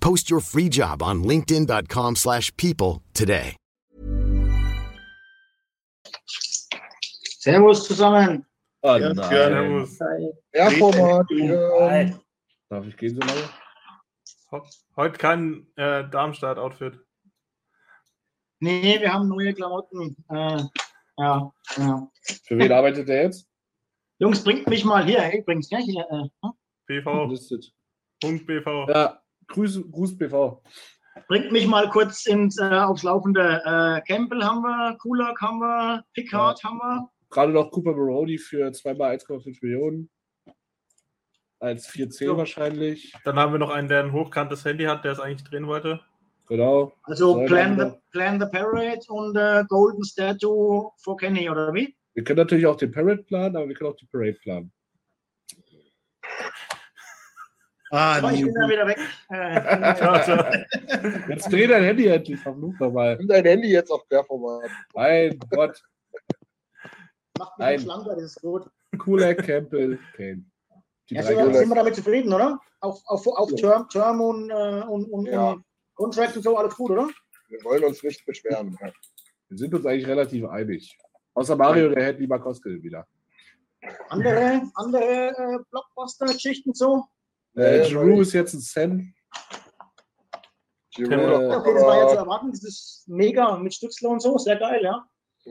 Post your free job on linkedin.com/people slash people today. Servus zusammen. Oh Ja, nein. Servus. Erformat. Nein. Darf ich gehen so lange? Heute kein äh, Darmstadt-Outfit. Nee, wir haben neue Klamotten. Äh, ja, ja. Für wen arbeitet der jetzt? Jungs, bringt mich mal hier, übrigens, ja, hier. Äh, hm? BV. Listet. Punkt BV. Ja, Grüß, Gruß BV. bringt mich mal kurz ins, äh, aufs Laufende. Äh, Campbell haben wir, Kulak haben wir, Pickard haben wir. Gerade noch Cooper Baroni für zweimal 1,5 Millionen. Als 4C So. wahrscheinlich. Dann haben wir noch einen, der ein hochkantes Handy hat, der es eigentlich drehen wollte. Genau. Also Plan the, Plan the Parade und äh, Golden Statue for Kenny, oder wie? Wir können natürlich auch den Parade planen, aber wir können auch die Parade planen. Ah, Aber ich bin da wieder weg. Äh, Ciao, ciao. Jetzt dreh dein Handy endlich, verflucht nochmal. Nimm dein Handy jetzt auf Querformat. Mein Gott. macht mich Nein. schlanker, das ist gut. Cooler Campbell, Kane. Ja, sind, wir, sind wir damit zufrieden, oder? Auf, auf, auf. Term, Term und, äh, und, und, Ja. und Contract und so, alles gut, oder? Wir wollen uns nicht beschweren. Ja. Wir sind uns eigentlich relativ einig. Außer Mario, der hätte lieber Koskel wieder. Andere, andere äh, Blockbuster-Geschichten so? Äh, Giroud weil- ist jetzt ein Cent. Giroud, Äh, Okay, das war ja zu aber- erwarten. Das ist mega mit Stützler und so. Sehr geil, ja.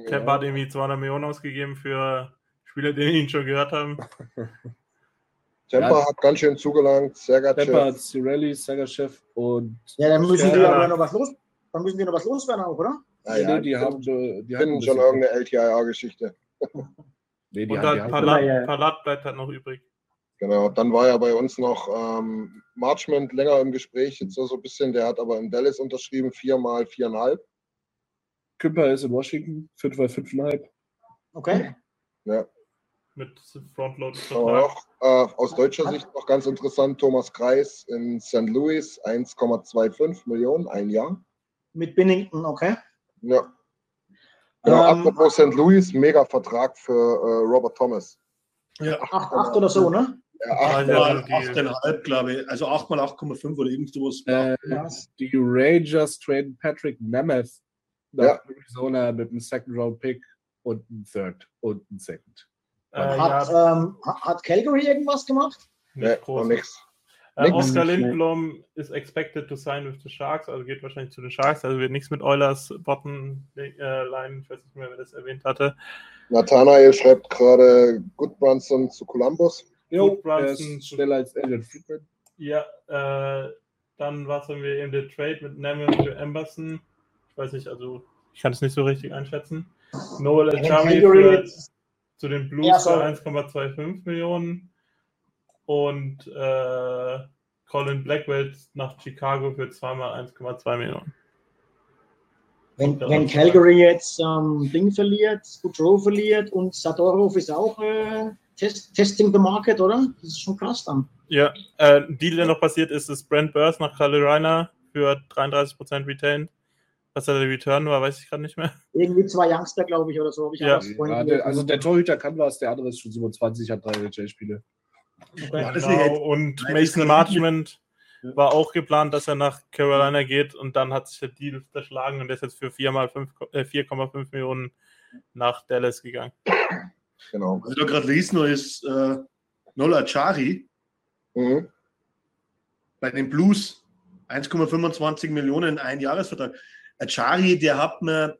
Kemper hat irgendwie 200 Millionen ausgegeben für Spieler, die ihn schon gehört haben. Temper Ja. hat ganz schön zugelangt. Sergachev. Temper, Cirelli, Sagachev und Ja, dann müssen Ja. die aber noch was los. Dann müssen die noch was loswerden auch, oder? Ja, nee, ja, die haben, äh, die finden schon irgendeine LTIA-Geschichte. Nee, die Und haben, die haben, Palat, Ja, ja. Palat bleibt halt noch übrig. Genau. Dann war ja bei uns noch ähm, Marchment länger im Gespräch, jetzt so so ein bisschen. Der hat aber in Dallas unterschrieben, viermal viereinhalb. Kümper ist in Washington, 5 mal 5,5. Okay. Ja. Mit Frontload. Aber auch äh, aus deutscher Sicht noch ganz interessant, Thomas Kreis in St. Louis, 1,25 Millionen, ein Jahr. Mit Binnington, okay. Ja. Genau, Ähm, apropos St. Louis, mega Vertrag für äh, Robert Thomas. Ja, Acht, acht oder so, ne? Ja, Ah, acht, ja. achtmal 8,5, glaube ich. Also 8 mal 8,5 oder irgend sowas. Äh, die Rangers traden Patrick Nemeth nach Ja. Arizona mit einem Second Round Pick und einem Third und einem Second. Äh, Hat, ja, ähm, ha- hat Calgary irgendwas gemacht? nicht nee, groß. nix. Äh, Nicht Lindblom ist expected to sign with the Sharks, also geht wahrscheinlich zu den Sharks, also wird nichts mit Eulers Bottom äh, Line, ich weiß nicht mehr, wer das erwähnt hatte. Nathanael schreibt gerade Goodbranson zu Columbus. Jo, schneller als Elliot Friedman. Ja, äh, dann was haben wir eben der Trade mit Nemeth für Emberson. Ich weiß nicht, also ich kann es nicht so richtig einschätzen. Noel jetzt- zu den Blues Ja, für sorry. 1,25 Millionen und äh, Colin Blackwell nach Chicago für zweimal 1,2 Millionen. Wenn, wenn Calgary jetzt ähm, Ding verliert, Boudreau verliert und Sadorov ist auch äh, test, Testing the Market, oder? Das ist schon krass dann. Ja, äh, ein Deal, der noch passiert ist, ist Brent Burst nach Carolina für 33% retained. Was da der Return war, weiß ich gerade nicht mehr. Irgendwie zwei Youngster, glaube ich, oder so. Habe ich Ja. Ja, der, also der Torhüter kann was, der andere ist schon 27, hat drei NHL-Spiele. Okay. Ja, Genau, und Nein, Mason Ja. war auch geplant, dass er nach Carolina geht und dann hat sich der Deal zerschlagen und der ist jetzt für 4 mal fünf- äh, 4,5 Millionen nach Dallas gegangen. Genau. Was ich da gerade lesen ist äh, Nola Chari Mhm. bei den Blues 1,25 Millionen ein Jahresvertrag. Achari, der hat mir,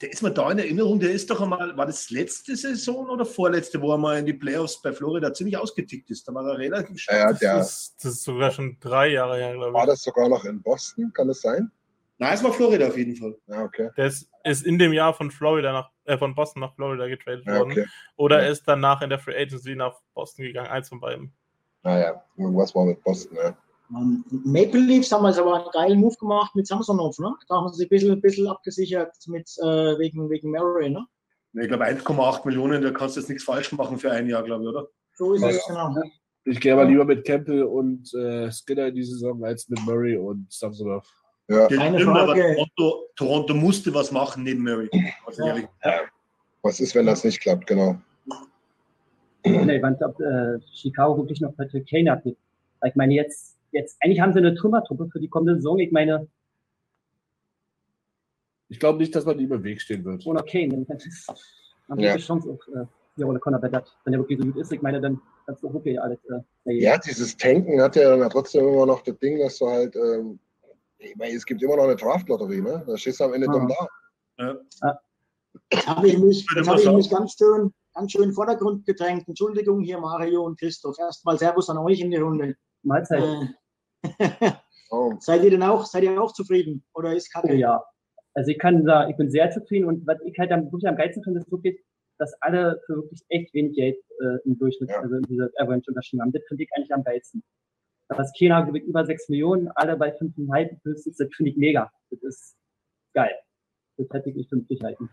der ist mir da in Erinnerung, der ist doch einmal, war das letzte Saison oder vorletzte, wo er mal in die Playoffs bei Florida ziemlich ausgetickt ist. Da war er relativ Ja, ja, Das, ist, das ist sogar schon drei Jahre her, glaube war ich. das sogar noch in Boston? Kann das sein? Nein, es war Florida auf jeden Fall. Ja, okay. Der ist, ist in dem Jahr von Florida nach, äh, von Boston nach Florida getradet Ja, worden. okay. Oder Ja. er ist danach in der Free Agency nach Boston gegangen, eins von beiden. Naja, irgendwas war mit Boston, ja. Ähm, Maple Leafs haben jetzt aber einen geilen Move gemacht mit Samsonov, ne? Da haben sie sich ein bisschen, ein bisschen abgesichert mit, äh, wegen, wegen Murray, ne? Ich glaube 1,8 Millionen, da kannst du jetzt nichts falsch machen für ein Jahr, glaube ich, oder? So ist Ja, es, genau. Ich gehe aber lieber mit Campbell und äh, Skinner in die Saison als mit Murray und Samsonov. Ja, Keine Frage. Toronto, Toronto musste was machen neben Murray. Also Ja. was ist, wenn das nicht klappt, genau. Nee, want ob äh, Chicago wirklich noch Patrick Kane hat. Ich meine, jetzt, jetzt, eigentlich haben sie eine Trümmertruppe für die kommende Saison. Ich meine, Ich glaube nicht, dass man ihm im Weg stehen wird. ohne Kane, dann haben Ja. sie eine Chance auf äh, die Rolle Conor Bedard. Wenn der wirklich so gut ist, ich meine, dann kannst du wirklich alles. Äh, Ja, dieses Tanken hat ja dann trotzdem immer noch das Ding, dass du halt, ähm, ich meine, es gibt immer noch eine Draft-Lotterie, ne? Da stehst du am Ende Ah. dumm da. Jetzt habe ich mich, jetzt habe ich mich ganz schön, ganz schön in den Vordergrund gedrängt. Entschuldigung hier, Mario und Christoph. Erstmal Servus an euch in die Runde. Mahlzeit. Äh, Oh, seid ihr denn auch, seid ihr auch zufrieden? Oder ist Oh, Kacke? ja. Also ich kann sagen, ich bin sehr zufrieden und was ich halt am, wirklich am geilsten finde, ist wirklich, dass alle für wirklich echt wenig Geld äh, im Durchschnitt, Ja. also in dieser Avalanche unterschrieben haben. Das finde ich eigentlich am geilsten. Das Kena gewinnt über 6 Millionen, alle bei 5,5 höchstens, das finde ich mega. Das ist geil. Das hätte ich nicht für möglich halten.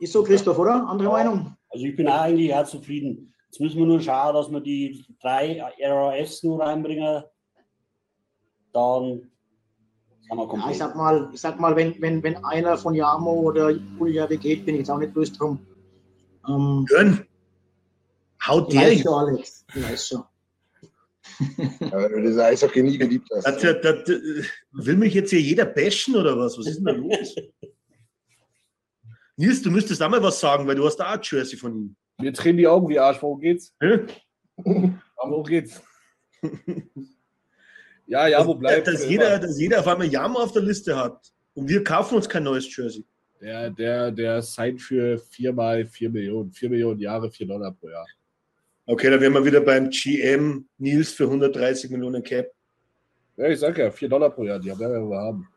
Ist so, Christoph, oder? Andere Meinung? Also ich bin auch eigentlich auch zufrieden. Jetzt müssen wir nur schauen, dass wir die drei RAFs nur reinbringen. Dann sind wir Ja, komplett. ich sag mal, ich sag mal, wenn, wenn, wenn einer von Jamo oder Julia geht, bin ich jetzt auch nicht böse drum. Ähm, Jörn, haut ich der weiß schon, Alex. Ich weiß schon. Wenn du Eishockey nie geliebt hast. Das, das, das, äh, will mich jetzt hier jeder bashen oder was? Was ist denn da los? Nils, du müsstest auch mal was sagen, weil du hast da auch ein Jersey von ihm. Mir tränen die Augen wie Arsch. Worum geht's? Hä? Aber worum geht's? ja, ja, wo bleibt dass, jeder, dass jeder auf einmal Yama auf der Liste hat. Und wir kaufen uns kein neues Jersey. Der, der, der signed für viermal vier Millionen. Vier Millionen Jahre, vier Dollar pro Jahr. Okay, dann wären wir wieder beim GM Nils für 130 Millionen Cap. Ja, ich sag ja, vier Dollar pro Jahr, die haben wir ja wir haben.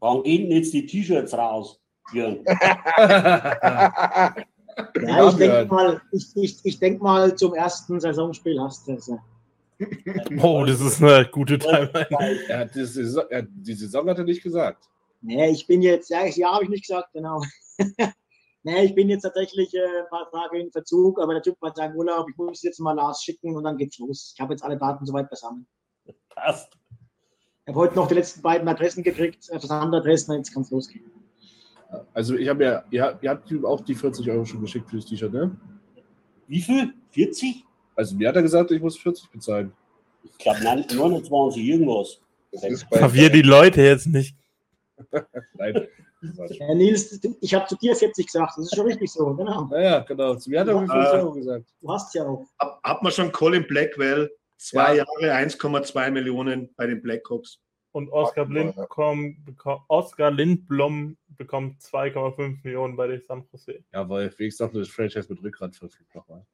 Wann gehen denn jetzt die T-Shirts raus, Jörn? Ja, ich denke mal, ich, ich, ich denk mal, zum ersten Saisonspiel hast du es. Oh, das ist eine gute Timeline. Er hat die Saison, er, die Saison hat er nicht gesagt. Nee, ich bin jetzt, ja, ich- ja habe ich nicht gesagt, genau. nee, ich bin jetzt tatsächlich äh, ein paar Tage in Verzug, aber der Typ hat seinen Urlaub. Ich muss jetzt mal Lars schicken und dann geht's los. Ich habe jetzt alle Daten soweit beisammen. Passt. Ich habe heute noch die letzten beiden Adressen gekriegt, äh, Versandadressen, jetzt kann es losgehen. Also ich habe ja, ihr, habt- ihr habt auch die 40 Euro schon geschickt fürs T-Shirt, ne? Wie viel? 40? Also mir hat er gesagt, ich muss 40 bezahlen. Ich glaube 29 irgendwas. Das Verwirr die Leute jetzt nicht. Nein. Äh, Nils, ich habe zu dir 40 gesagt, das ist schon richtig so, genau. Naja, genau. Zu mir hat er mir 40 Euro gesagt. Du hast ja auch. Hab, hat man schon Colin Blackwell, zwei Ja. Jahre, 1,2 Millionen bei den Blackhawks. Und Oscar, ja. Lindblom, Oscar Lindblom bekommt 2,5 Millionen bei den San Jose. Ja, weil wenigstens noch eine Franchise mit Rückgrat verfügt nochmal.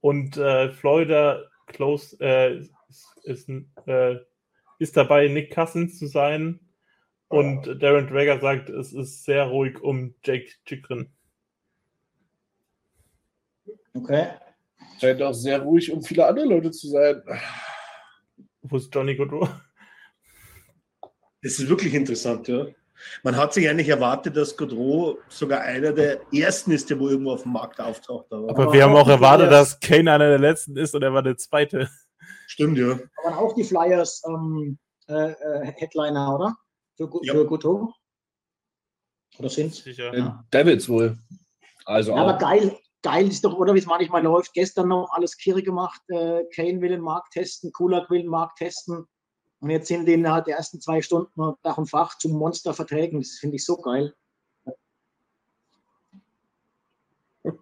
Und äh, Florida close, äh, ist, ist, äh, ist dabei, Nick Cousins zu sein. Und Darren Drager sagt, es ist sehr ruhig um Jake Chikrin. Okay. Scheint auch sehr ruhig, um viele andere Leute zu sein. Wo ist Johnny Gaudreau? Das ist wirklich interessant, ja. Man hat sich eigentlich erwartet, dass Godreau sogar einer der ersten ist, der wo irgendwo auf dem Markt auftaucht. Aber, Aber wir haben auch erwartet, Flyers. dass Kane einer der letzten ist und er war der zweite. stimmt, ja. Aber auch die Flyers ähm, äh, äh, Headliner, oder? Für, Ja. für Guto? Oder sind Sicher. Äh, Devils wohl. Also Ja, aber geil, geil ist doch, oder wie es manchmal läuft. Gestern noch alles Kirre gemacht. Äh, Kane will den Markt testen, Kulak will den Markt testen. Und jetzt sind die innerhalb der ersten zwei Stunden Dach und Fach zum Monsterverträgen. Das finde ich so geil.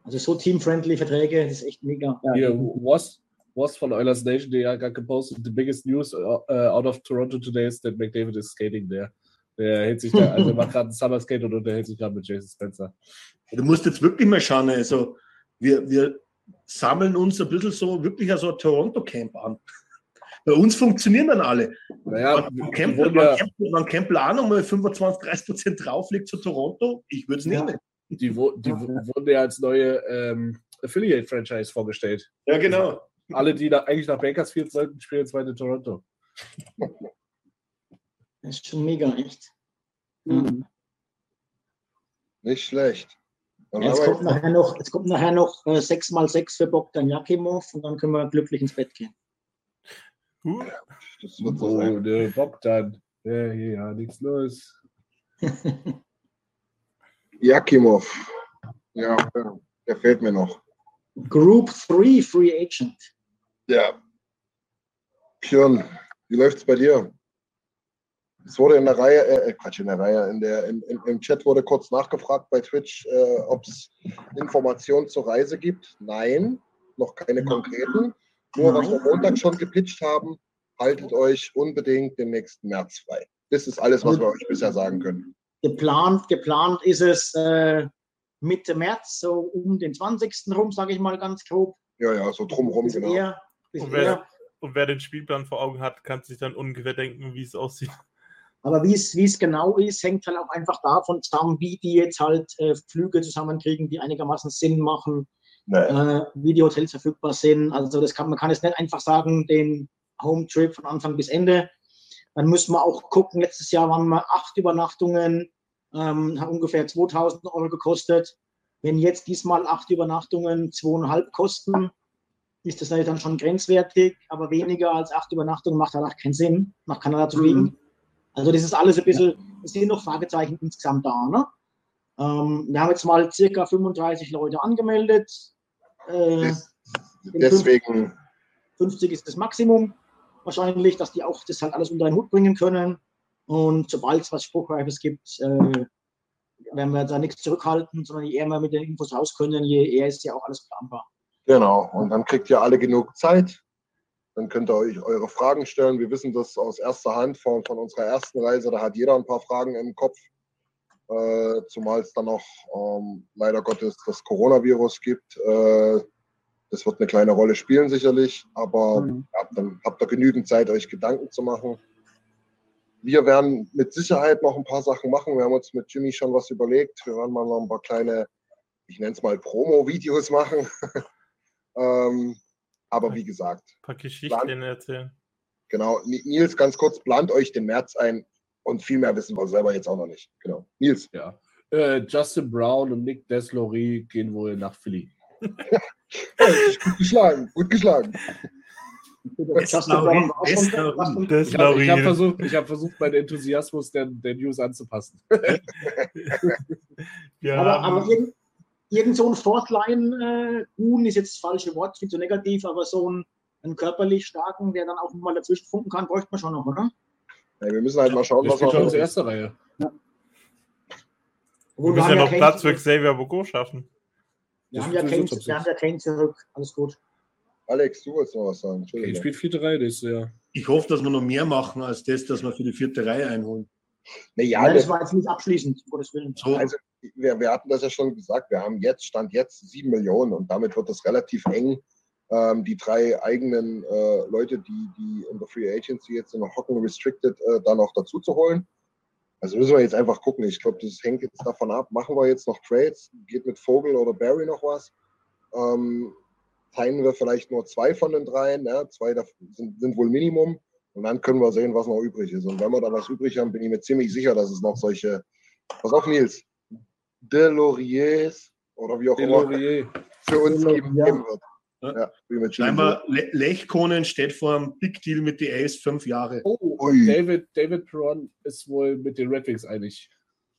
Also so teamfriendly Verträge, das ist echt mega. Ja, die- was? Ross von Oilers Nation, der got gepostet, the biggest news uh, out of Toronto today is that McDavid is skating there. Der hält sich da, also macht gerade ein Summer Skate und unterhält sich gerade mit Jason Spencer. Du musst jetzt wirklich mal schauen, also wir, wir sammeln uns ein bisschen so wirklich so ein Toronto-Camp an. Bei uns funktionieren dann alle. Naja, man, Campbell, ja, man, Campbell, man Campbell auch nochmal 25, 30 Prozent drauflegt zu Toronto, ich würde es nehmen. die, die wurden ja als neue ähm, Affiliate-Franchise vorgestellt. Ja, genau. Alle, die da eigentlich nach Bakersfield sollten, spielen jetzt weiter in Toronto. Das ist schon mega, echt. Mhm. Nicht schlecht. Jetzt kommt nachher noch, jetzt kommt nachher noch äh, 6x6 für Bogdan Jakimov und dann können wir glücklich ins Bett gehen. Uh, das wird so Oh, sein. der Bogdan. Ja, hier, ja, nichts los. Jakimov. Ja, der- der fehlt mir noch. Group 3 Free Agent. Ja. Björn, wie läuft's bei dir? Es wurde in der Reihe, äh, Quatsch, in der Reihe, in der, in, in, im Chat wurde kurz nachgefragt bei Twitch, äh, ob es Informationen zur Reise gibt. Nein, noch keine konkreten. Nur was wir Montag schon gepitcht haben, haltet euch unbedingt den nächsten März frei. Das ist alles, was wir euch bisher sagen können. Geplant, geplant ist es äh, Mitte März, so um den 20. rum, sage ich mal ganz grob. Ja, ja, so drumherum, Bisschen genau. eher, und, wer, und wer den Spielplan vor Augen hat, kann sich dann ungefähr denken, wie es aussieht. Aber wie es es genau ist, hängt halt auch einfach davon zusammen, wie die jetzt halt äh, Flüge zusammenkriegen, die einigermaßen Sinn machen, Nee. äh, wie die Hotels verfügbar sind. Also das kann man kann jetzt nicht einfach sagen, den Home Trip von Anfang bis Ende. Dann müssen wir auch gucken. Letztes Jahr waren wir acht Übernachtungen, ähm, haben ungefähr 2000 Euro gekostet. Wenn jetzt diesmal acht Übernachtungen zweieinhalb kosten, ist das natürlich dann schon grenzwertig, aber weniger als acht Übernachtungen macht halt auch keinen Sinn, nach Kanada zu fliegen. Also das ist alles ein bisschen, es sind noch Fragezeichen insgesamt da. Ne? Ähm, wir haben jetzt mal circa 35 Leute angemeldet. Äh, Deswegen, 50 ist das Maximum wahrscheinlich, dass die auch das halt alles unter den Hut bringen können. Und sobald es was Spruchreifes gibt, äh, werden wir da nichts zurückhalten, sondern je eher wir mit den Infos raus können, je eher ist ja auch alles planbar. Genau, und dann kriegt ihr alle genug Zeit. Dann könnt ihr euch eure Fragen stellen. Wir wissen das aus erster Hand von, von unserer ersten Reise. Da hat jeder ein paar Fragen im Kopf. Äh, zumal es dann noch ähm, leider Gottes das Coronavirus gibt. Äh, das wird eine kleine Rolle spielen sicherlich, aber Mhm. ja, dann habt ihr genügend Zeit, euch Gedanken zu machen. Wir werden mit Sicherheit noch ein paar Sachen machen. Wir haben uns mit Jimmy schon was überlegt. Wir werden mal noch ein paar kleine, ich nenne es mal Promo-Videos machen. ähm, aber wie gesagt, Ein paar Geschichten erzählen. genau. Ni- Nils, ganz kurz, plant euch den März ein und viel mehr wissen wir selber jetzt auch noch nicht. Genau. Nils, Ja. Äh, Justin Brown und Nick Deslory gehen wohl nach Philly. gut geschlagen, gut geschlagen. War schon- Das Ich habe hab versucht, ich hab versucht, meinen Enthusiasmus der, der News anzupassen. Wir Aber, aber irgend, so ein Fortline, äh, Huhn ist jetzt das falsche Wort, viel zu negativ, aber so ein, einen körperlich starken, der dann auch mal dazwischen funken kann, bräuchte man schon noch, oder? Ja, wir müssen halt mal schauen, was spielt schon wir. unsere erste Reihe. wir müssen ja noch Platz für Xavier Bogo schaffen. Wir Das haben ja ist Kane, wir haben ja Kane zurück, alles gut. Alex, du wolltest noch was sagen. Entschuldigung. spielt vierte Reihe nächstes Jahr. Ich hoffe, dass wir noch mehr machen als das, dass wir für die vierte Reihe einholen. Naja, Nein, das das, war jetzt nicht abschließend, um Gottes Willen. So, also, wir, wir hatten das ja schon gesagt. Wir haben jetzt, Stand jetzt, sieben Millionen und damit wird es relativ eng, ähm, die drei eigenen äh, Leute, die, die in der Free Agency jetzt in der Hocken Restricted äh, dann auch dazu zu holen. Also müssen wir jetzt einfach gucken. Ich glaube, das hängt jetzt davon ab. Machen wir jetzt noch Trades? Geht mit Vogel oder Barry noch was? Ähm, teilen wir vielleicht nur zwei von den dreien? Ja? Zwei davon sind, sind wohl Minimum. Und dann können wir sehen, was noch übrig ist. Und wenn wir da was übrig haben, bin ich mir ziemlich sicher, dass es noch solche, pass auf Nils, Deloriers oder wie auch immer Delorier. für uns geben, Ja. geben wird. Ja. Scheinbar Le Lechkonen steht vor einem Big Deal mit die Ace fünf Jahre. Oh, Ui. David, David Perron ist wohl mit den Red Wings einig.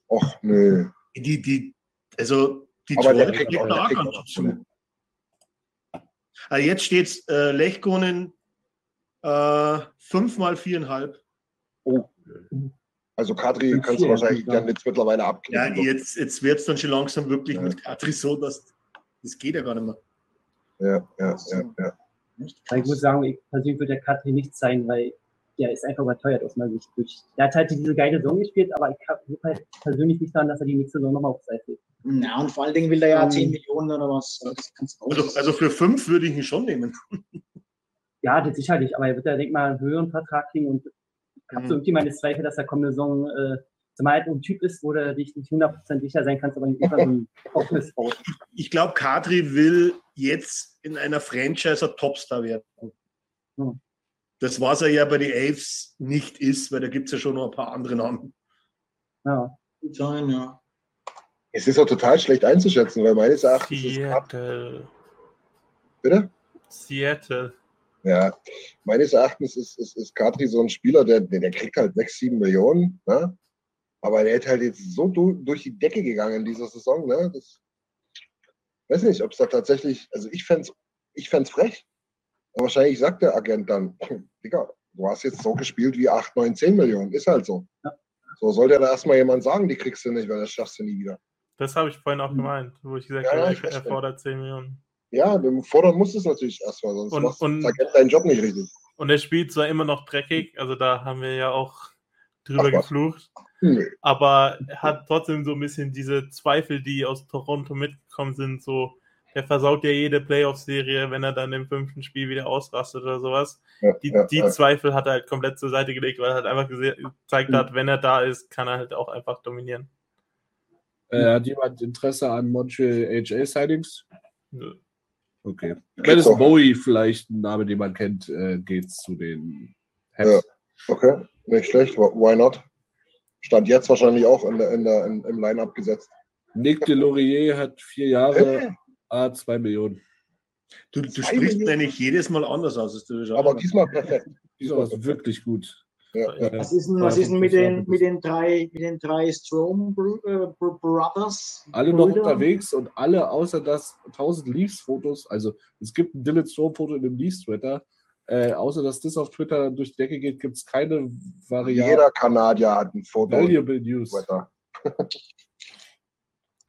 Och, nö. Die, die, also die Aber der zwei kriegt auch- da der auch kriegt ganz auch zu. Also jetzt steht es äh, Lechkonen äh, fünf mal viereinhalb. Oh. Also Kadri kannst du wahrscheinlich ja. dann jetzt mittlerweile Ja, abkriegen. jetzt, jetzt wird es dann schon langsam wirklich Ja. mit Katri so, dass das geht ja gar nicht mehr. ja, ja, ja, ja. Nicht Weil ich muss sagen, ich persönlich würde der Katri nicht sein, weil der ist einfach überteuert aus meiner Sicht. Der hat halt diese geile Saison gespielt, aber ich habe halt persönlich nicht daran, dass er die nächste Saison nochmal aufzeigt. Ja, und vor allen Dingen will er ja Ähm, 10 Millionen oder was. Also, nicht. also für fünf würde ich ihn schon nehmen. Ja, das sicherlich, aber er wird ja, denk mal, einen höheren Vertrag kriegen und habe so Mhm. irgendwie meine Zweifel, dass er kommende Saison äh, zumal halt ein Typ ist, wo du dich nicht 100% sicher sein kannst, aber nicht immer so ein offenes baut. Ich glaube, Kadri will jetzt in einer Franchise ein Topstar werden. Hm. Das, was er ja bei den Elves nicht ist, weil da gibt es ja schon noch ein paar andere Namen. Ja. Gut sein, ja. Es ist auch total schlecht einzuschätzen, weil meines Erachtens ist Kadri, Seattle. bitte? Seattle. Ja, meines Erachtens ist, ist, ist Kadri so ein Spieler, der, der, der kriegt halt 6, 7 Millionen, ne? aber der ist halt jetzt so du, durch die Decke gegangen in dieser Saison. Ne? Das, weiß nicht, ob es da tatsächlich, also ich fände es ich fänd's frech. Aber wahrscheinlich sagt der Agent dann, Digga, du hast jetzt so gespielt wie 8, 9, 10 Millionen, ist halt so. Ja. So sollte da erstmal jemand sagen, die kriegst du nicht, weil das schaffst du nie wieder. Das habe ich vorhin auch gemeint, wo ich gesagt Ja, ja, habe, er fordert 10 Millionen. Ja, du fordern musst es natürlich erstmal, sonst Und- machst und- Agent deinen Job nicht richtig. Und er spielt zwar immer noch dreckig, also da haben wir ja auch drüber Ach geflucht, Nö. aber er hat trotzdem so ein bisschen diese Zweifel, die aus Toronto mitgekommen sind, so der versaut ja jede Playoff-Serie, wenn er dann im fünften Spiel wieder ausrastet oder sowas. Ja, Die, ja, die ja. Zweifel hat er halt komplett zur Seite gelegt, weil er halt einfach gezeigt hat, wenn er da ist, kann er halt auch einfach dominieren. Äh, hat jemand Interesse an Montreal HA-Sightings? Nö. Okay. Wenn es doch. Bowie vielleicht ein Name, den man kennt, äh, geht's zu den Habs. Ja. Okay, nicht schlecht. Why not? Stand jetzt wahrscheinlich auch in der, in der, in, im Line-Up gesetzt. Nick Delorier hat vier Jahre, Äh, A, zwei Millionen. Du, du sprichst Millionen? eigentlich jedes Mal anders aus. Aber diesmal perfekt. Diesmal ist wirklich gut. Ja, ja. Was ist denn, was ist denn mit, den, mit, den drei, mit den drei Strom äh, Bro- Brothers? Alle noch Brüder? unterwegs und alle außer das 1000 Leafs-Fotos, also es gibt ein Dylan Strom-Foto in dem Leafs-Twitter, äh, außer dass das auf Twitter durch die Decke geht, gibt es keine Variante. Jeder Kanadier hat ein Foto. Valuable News. Twitter.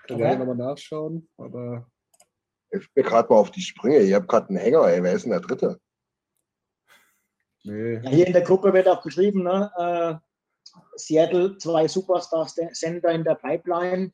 Kann okay. nochmal nachschauen, aber Ich bin gerade mal auf die Sprünge. Ich habe gerade einen Hänger, ey. Wer ist denn der Dritte? Nee. Ja, hier in der Gruppe wird auch geschrieben, ne? äh, Seattle, zwei Superstars, der Center in der Pipeline.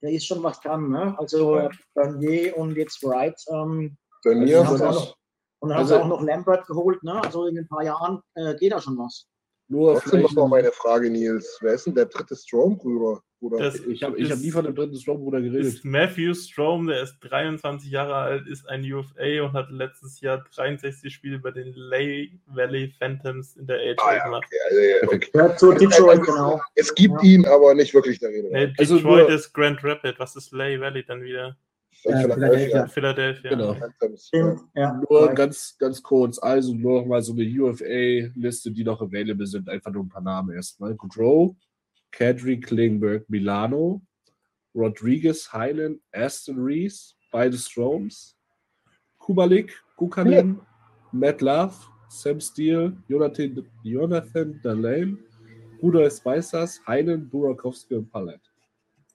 Da ist schon was dran. Ne? Also äh, Bernier und jetzt Wright. Ähm, das noch, und dann Also- haben sie auch noch Lambert geholt. Ne? Also in ein paar Jahren äh, geht da schon was. Nur trotzdem noch vielleicht. mal meine Frage, Nils. Wer ist denn der dritte Strom-Bruder? Bruder? Das Ich habe ich hab nie von dem dritten Strom-Bruder geredet. ist Matthew Strom, der ist 23 Jahre alt, ist ein UFA und hat letztes Jahr 63 Spiele bei den Lay Valley Phantoms in der AHL Ah, ja, gemacht. okay. also, ja, okay. Ja, zu Detroit, genau. Es gibt Ja. ihn, aber nicht wirklich der Rede. Nee, Also Detroit nur- ist Grand Rapid. Was ist Lay Valley dann wieder? Äh, Philadelphia. Philadelphia. Genau. Ja. Nur ganz, ganz kurz, also nur noch mal so eine UFA-Liste, die noch available sind. Einfach nur ein paar Namen erstmal. Goodrow, Kadri, Klingberg, Milano, Rodriguez, Hyland, Aston Reese, beide Stroms, Kubalik, Kukanen, Matt Love, Sam Steele, Jonathan, Jonathan Dalane, Rudolf Spicers, Hyland, Burakowski und Pallet.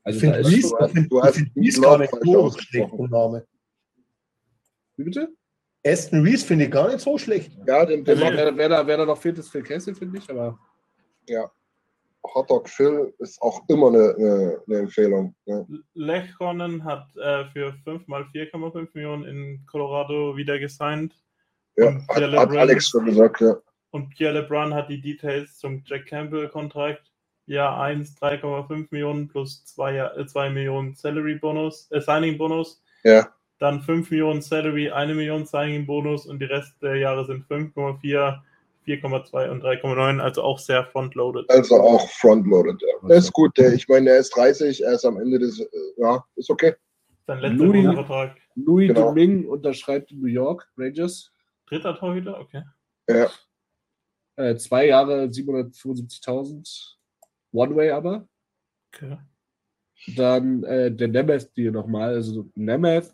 Also Ich finde du hast Reese gar nicht so schlecht vom Name. Wie bitte? Aston Reese finde ich gar nicht so schlecht. Ja, den, den Also, wer, wer, da, wer da noch fehlt, ist Phil Kessel, finde ich, aber Hotdog Phil ist auch immer eine, eine, eine Empfehlung. Ne? Lechkonen hat äh, für 5 mal 4,5 Millionen in Colorado wieder gesigned. Ja, Und hat, Pierre hat LeBrun- Alex schon gesagt, ja. Und Pierre LeBrun hat die Details zum Jack Campbell-Kontrakt. Jahr 1 3,5 Millionen plus 2, äh, 2 Millionen Salary-Bonus, äh, Signing-Bonus. Ja, Dann 5 Millionen Salary, 1 Million Signing-Bonus und die Rest der Jahre sind 5,4, 4,2 und 3,9, also auch sehr frontloaded. also auch frontloaded. Ja. Der ist gut, der, ich meine, der ist 30, er ist am Ende des, äh, ja, ist okay. Sein letzter Louis- Vertrag. Louis Genau. Domingue unterschreibt in New York Rangers. Dritter Torhüter, okay. Ja, Äh, zwei Jahre 775.000 One-Way aber. okay. Dann äh, der Nemeth-Deal nochmal. Also Nemeth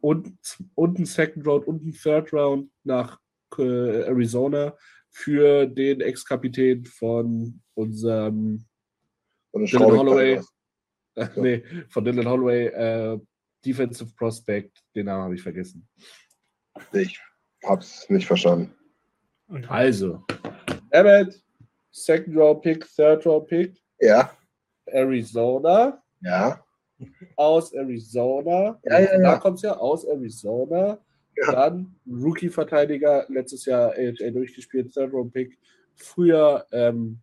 und, und ein Second Round und ein Third Round nach äh, Arizona für den Ex-Kapitän von unserem eine Dylan Holloway. Äh, nee, von Dylan Holloway, äh, Defensive Prospect, den Namen habe ich vergessen. Ich Hab's nicht verstanden. Also, Emmett, Second Round Pick, Third Round Pick, Ja, Arizona, ja. aus Arizona. Ja, ja, ja. Da kommt es ja aus Arizona. Ja. Dann Rookie-Verteidiger, letztes Jahr AHA durchgespielt, Third Round Pick. Früher ähm,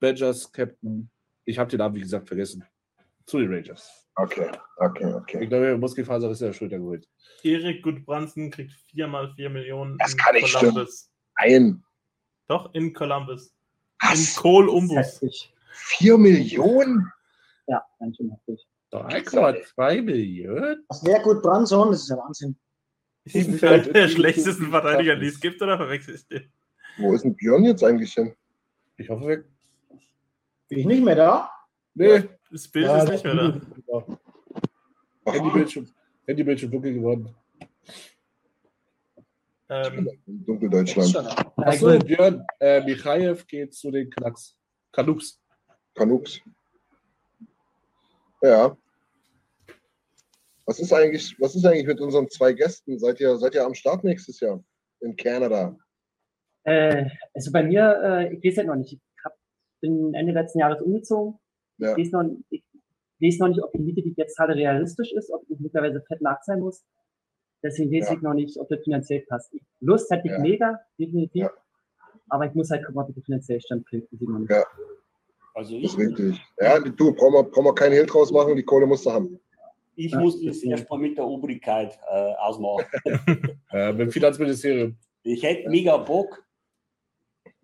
Badgers Captain. Ich habe den Namen, wie gesagt, vergessen. Zu den Rangers. Okay, okay, Ich okay. glaube, Muskelfaser ist der Schulter geholt. Erik Gudbrandsen kriegt 4 mal 4 Millionen Das in kann nicht stimmen. Columbus. Ein. Doch, in Columbus. In Was? Das ist Umbus. heftig. Vier Millionen? Ja, ganz schön heftig. 3,2 Millionen? Das wäre gut, Branson, das ist ja Wahnsinn. Ist der, der schlechtesten Verteidiger, die es gibt, oder verwechsel ich den? Wo ist denn Björn jetzt eigentlich hin? Ich hoffe, wir. Bin ich nicht mehr da? Nee. Das Bild Ja, ist nicht mehr da. Handybildschirm, Handybildschirm dunkel geworden. Ähm, Dunkeldeutschland. Achso, Björn, äh, Michaev geht zu den Knacks. Kanuks. Kanuks. Ja. Was ist eigentlich, was ist eigentlich mit unseren zwei Gästen? Seid ihr, seid ihr am Start nächstes Jahr in Kanada? äh, also bei mir, äh, ich weiß halt noch nicht. Ich hab, bin Ende letzten Jahres umgezogen. Ja. Ich weiß noch, ich weiß noch nicht, ob die Miete, die ich jetzt zahle, realistisch ist, ob ich mittlerweile fett nach sein muss. Deswegen weiß Ja. ich noch nicht, ob das finanziell passt. Lust hätte ich Ja. mega, definitiv. Ja. Aber ich muss halt gucken, ob ich finanziell standkriege. Ja. Also Das ich, ist richtig. Ja, du, brauchen wir, brauchen wir keinen Hehl draus machen, die Kohle musst du haben. Ich muss das erstmal mit der Obrigkeit äh, ausmachen. Äh, beim Finanzministerium. Ich hätte mega Bock,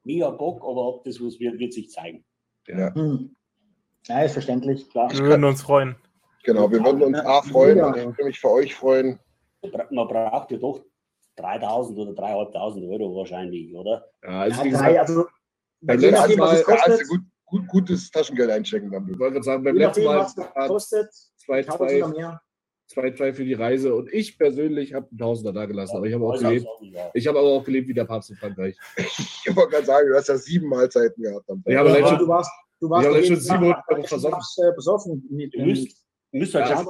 mega Bock, aber ob das was wird, wird sich zeigen. Ja. Hm. Ja, ist verständlich, klar. wir würden uns freuen. Genau, wir würden uns A freuen und ich würde mich für euch freuen. Man braucht ja doch 3000 oder 3500 Euro wahrscheinlich, oder? Ja, also Ja, drei, also, beim letzten Mal, hast kostet, gut, gut, gutes Taschengeld einchecken dann. ich wollte gerade sagen, beim letzten Mal was es kostet, zwei, 1000 oder zwei, mehr. zwei, zwei für die Reise und ich persönlich habe einen Tausender da gelassen, aber ich habe auch gelebt. also, ja. Ich habe aber auch gelebt wie der Papst in Frankreich. Ich wollte gerade sagen, du hast ja sieben Mahlzeiten gehabt. am Tag. Ja, aber Ja, allein du schon, warst, du warst Ja, schon Tag 700 Euro schon versoffen. fast, äh, besoffen. Mit, Ihr müsst, müsst halt Ja.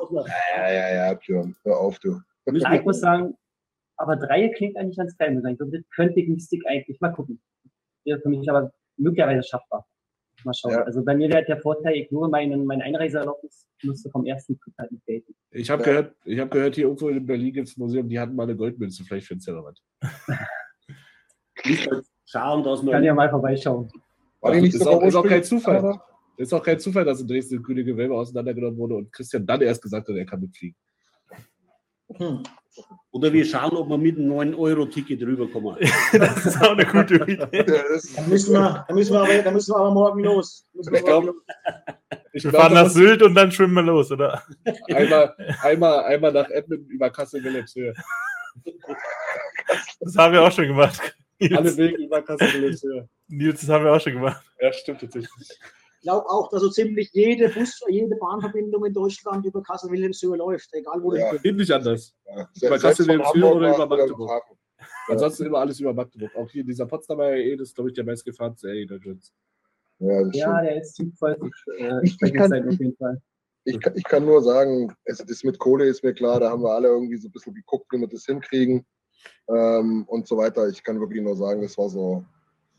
ja, ja, ja, Björn, hör auf, du. Ja, ich muss sagen, aber Dreie klingt eigentlich ganz geil. Ich glaube, das könnte ich Mystik eigentlich mal gucken. Wäre für mich aber möglicherweise schaffbar. Mal schauen. Ja. Also bei mir wäre der Vorteil, ich nur meinen, mein Einreiseerlaubnis müsste vom ersten Trip halt nicht gelten. ich habe Ja. gehört, ich habe gehört, hier irgendwo in Berlin gibt es ein Museum, die hatten mal eine Goldmünze, vielleicht findest du ja noch was. halt schauen, dass Kann ja mal vorbeischauen. War die nicht ist, sogar auch, ist auch kein Zufall. Ist auch kein Zufall, dass in Dresden das grüne Gewölbe auseinandergenommen wurde und Christian dann erst gesagt hat, er kann mitfliegen. Hm. oder wir schauen, ob wir mit einem 9-Euro-Ticket rüberkommen. das ist auch eine gute Idee. Dann müssen wir, dann müssen wir, aber, dann müssen wir aber morgen los. Wir Ich glaub- morgen los. Ich Wir fahren nach Sylt und dann schwimmen wir los, oder? einmal, einmal, einmal nach Edmonton über Kassel Wilhelmshöhe. Das haben wir auch schon gemacht. Alle Nils, Wege über Kassel Wilhelmshöhe. Nils, das haben wir auch schon gemacht. Ja, stimmt tatsächlich. Ich glaube auch, dass so ziemlich jede Bus, jede Bahnverbindung in Deutschland über Kassel-Wilhelmshöhe läuft, egal wo Ja. du bist. Geht nicht anders. ja, Über selbst Kassel von Wilhelmshöhe Hamburg oder über Magdeburg? Wilhelmshaven. Ansonsten immer alles über Magdeburg. Auch hier dieser Potsdamer RE, das ist, glaube ich, der meistgefahrenste RE Deutschlands. Ja, das Ja, stimmt. der ist voll äh, Ich- ich kann- Sprechenzeit auf jeden Fall. ich, kann- ich kann nur sagen, also das mit Kohle ist mir klar, da haben wir alle irgendwie so ein bisschen geguckt, wie wir das hinkriegen ähm, und so weiter. Ich kann wirklich nur sagen, das war so,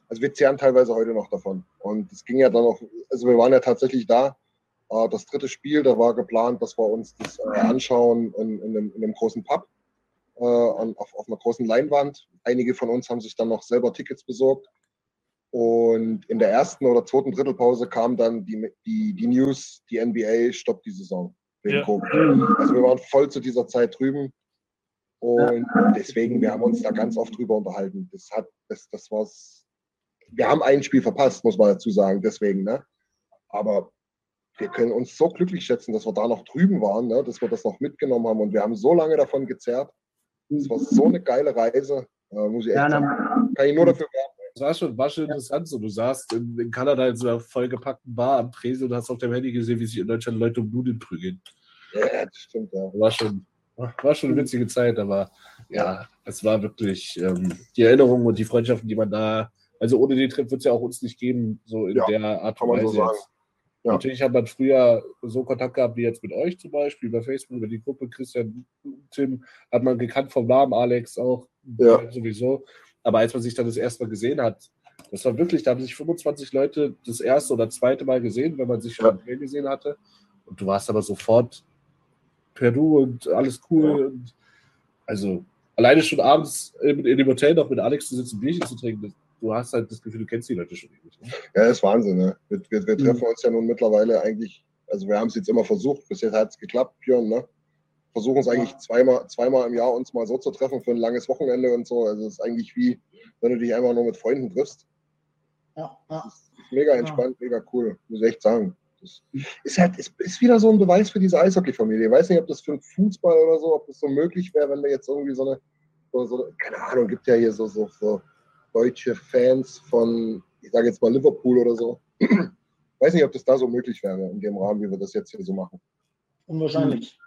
also wir zehren teilweise heute noch davon. Und es ging ja dann auch, also wir waren ja tatsächlich da. Äh, das dritte Spiel, da war geplant, dass wir uns das äh, anschauen in, in, einem, in einem großen Pub äh, auf, auf einer großen Leinwand. Einige von uns haben sich dann noch selber Tickets besorgt. Und in der ersten oder zweiten Drittelpause kam dann die, die, die News, die NBA stoppt die Saison wegen Ja. Covid. Also wir waren voll zu dieser Zeit drüben. Und deswegen, wir haben uns da ganz oft drüber unterhalten. Das hat, das, das war's. Wir haben ein Spiel verpasst, muss man dazu sagen, deswegen, ne? Aber wir können uns so glücklich schätzen, dass wir da noch drüben waren, ne? dass wir das noch mitgenommen haben. Und wir haben so lange davon gezerrt. Es war so eine geile Reise, äh, muss ich echt Ja, sagen. Kann ich nur dafür werben. Das war schon, war schon interessant. So, du saßt in, in Kanada in so einer vollgepackten Bar am Tresen und hast auf dem Handy gesehen, wie sich in Deutschland Leute um Nudeln prügeln. Ja, das stimmt, ja. War schon, war schon eine witzige Zeit, aber ja, es war wirklich ähm, die Erinnerungen und die Freundschaften, die man da, also ohne den Trip wird es ja auch uns nicht geben, so in Ja, der Art und so Weise jetzt. Ja. Natürlich hat man früher so Kontakt gehabt wie jetzt mit euch zum Beispiel, über Facebook, über die Gruppe Christian, Tim, hat man gekannt vom Namen, Alex auch, ja. sowieso. Aber als man sich dann das erste Mal gesehen hat, das war wirklich, da haben sich 25 Leute das erste oder zweite Mal gesehen, wenn man sich schon ja. gesehen hatte. Und du warst aber sofort Peru und alles cool. Und also alleine schon abends in, in, dem Hotel noch mit Alex zu sitzen, Bierchen zu trinken, du hast halt das Gefühl, du kennst die Leute schon ewig. Ne? Ja, das ist Wahnsinn. Ne? Wir, wir, wir treffen mhm. uns ja nun mittlerweile eigentlich, also wir haben es jetzt immer versucht, bis jetzt hat es geklappt, Björn, ne? Versuchen es eigentlich zweimal, zweimal im Jahr uns mal so zu treffen für ein langes Wochenende und so. Also es ist eigentlich wie, wenn du dich einfach nur mit Freunden triffst. Ja, ja. Mega entspannt, ja. mega cool, muss ich echt sagen. Das ist halt, ist, ist wieder so ein Beweis für diese Eishockey-Familie. Ich weiß nicht, ob das für den Fußball oder so, ob das so möglich wäre, wenn wir jetzt irgendwie so eine, so, so, keine Ahnung, gibt ja hier so, so, so deutsche Fans von, ich sage jetzt mal Liverpool oder so. weiß nicht, ob das da so möglich wäre, in dem Rahmen, wie wir das jetzt hier so machen. Unwahrscheinlich.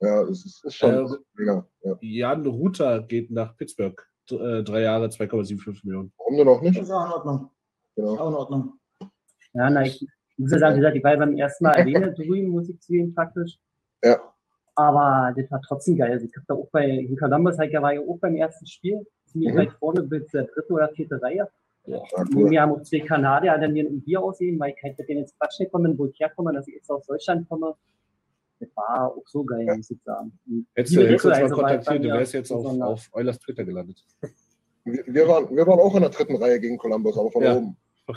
Ja, das ist, ist schon äh, mega. Ja. Jan Ruther geht nach Pittsburgh. Äh, drei Jahre, 2,75 Millionen. Warum denn noch nicht? Das ist auch in Ordnung. Genau. Auch in Ordnung. Ja, na, ich, muss ja sagen, wie gesagt, ich war beim ersten Mal alleine drüben, Musik zu gehen praktisch. Ja. Aber das war trotzdem geil. Also ich habe da auch bei in Columbus halt, war ja auch beim ersten Spiel, ziemlich mhm. weit vorne bis der dritte oder vierte Reihe. Ja, cool. Wir haben auch zwei Kanadier, die mir ein Bier aussehen, weil ich halt mit denen ins Quatschen komme, wo ich herkomme, dass ich jetzt aus Deutschland komme. Das war auch so geil, ja. muss ich sagen. Hättest du uns mal kontaktiert, du wärst jetzt auf, auf Eulers Twitter gelandet. Wir, wir, waren, wir waren auch in der dritten Reihe gegen Columbus, aber von ja. oben.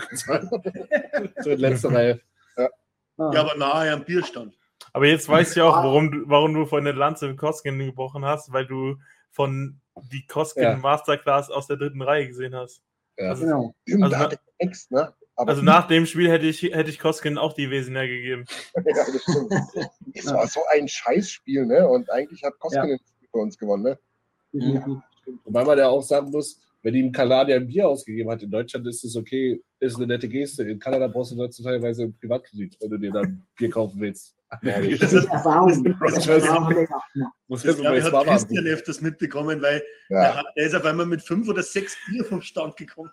so in letzter Reihe. Ja. ja, aber nahe am Bierstand. Aber jetzt weißt du ja auch, warum du, warum du von der Lanze mit Koskin gebrochen hast, weil du von die Koskin ja. Masterclass aus der dritten Reihe gesehen hast. Ja. Also, genau. Also, also, Ex, ne? also nach dem Spiel hätte ich, hätte ich Koskin auch die Wesener gegeben. ja, das stimmt. Es war so ein Scheißspiel, ne? Und eigentlich hat Koskin ja. für uns gewonnen, ne? Mhm. Wobei man ja auch sagen muss, wenn ihm Kanadier ein Bier ausgegeben hat, in Deutschland ist es okay, ist eine nette Geste. In Kanada brauchst du dazu teilweise einen Privatkredit, wenn du dir dann Bier kaufen willst. Ja, das ist Erfahrung. Das ist ich glaube, hat Christian öfters mitbekommen, weil ja. er, hat, er ist auf einmal mit fünf oder sechs Bier vom Stand gekommen.